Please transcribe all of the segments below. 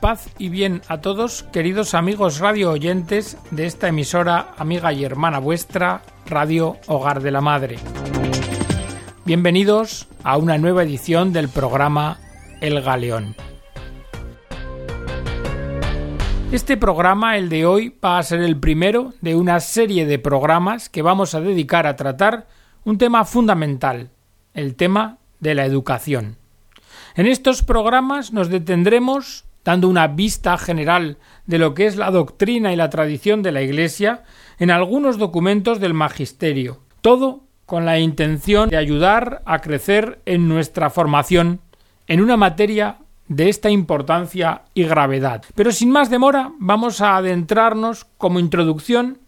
Paz y bien a todos, queridos amigos radio oyentes de esta emisora amiga y hermana vuestra, Radio Hogar de la Madre. Bienvenidos a una nueva edición del programa El Galeón. Este programa, el de hoy, va a ser el primero de una serie de programas que vamos a dedicar a tratar un tema fundamental, el tema de la educación. En estos programas nos detendremos dando una vista general de lo que es la doctrina y la tradición de la Iglesia en algunos documentos del Magisterio, todo con la intención de ayudar a crecer en nuestra formación en una materia de esta importancia y gravedad. Pero sin más demora, vamos a adentrarnos como introducción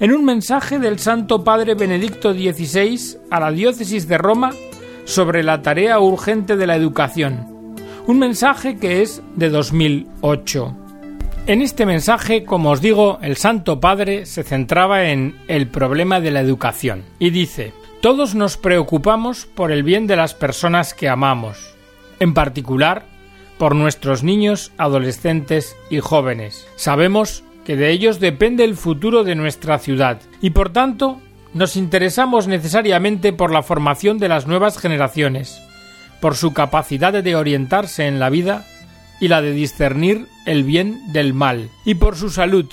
en un mensaje del Santo Padre Benedicto XVI a la diócesis de Roma sobre la tarea urgente de la educación, un mensaje que es de 2008. En este mensaje, como os digo, el Santo Padre se centraba en el problema de la educación y dice, todos nos preocupamos por el bien de las personas que amamos, en particular por nuestros niños, adolescentes y jóvenes. Sabemos que de ellos depende el futuro de nuestra ciudad y por tanto nos interesamos necesariamente por la formación de las nuevas generaciones, por su capacidad de orientarse en la vida y la de discernir el bien del mal, y por su salud,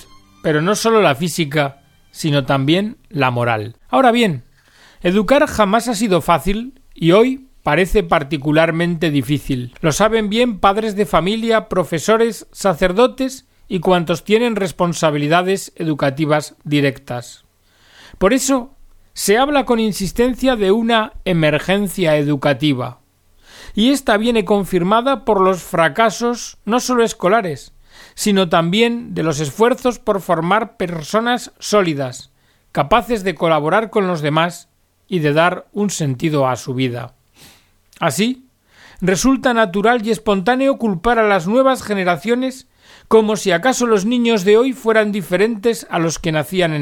pero no solo la física, sino también la moral. Ahora bien, educar jamás ha sido fácil y hoy parece particularmente difícil. Lo saben bien padres de familia, profesores, sacerdotes y cuantos tienen responsabilidades educativas directas. Por eso se habla con insistencia de una emergencia educativa y esta viene confirmada por los fracasos no solo escolares, sino también de los esfuerzos por formar personas sólidas, capaces de colaborar con los demás y de dar un sentido a su vida. Así, resulta natural y espontáneo culpar a las nuevas generaciones como si acaso los niños de hoy fueran diferentes a los que nacían en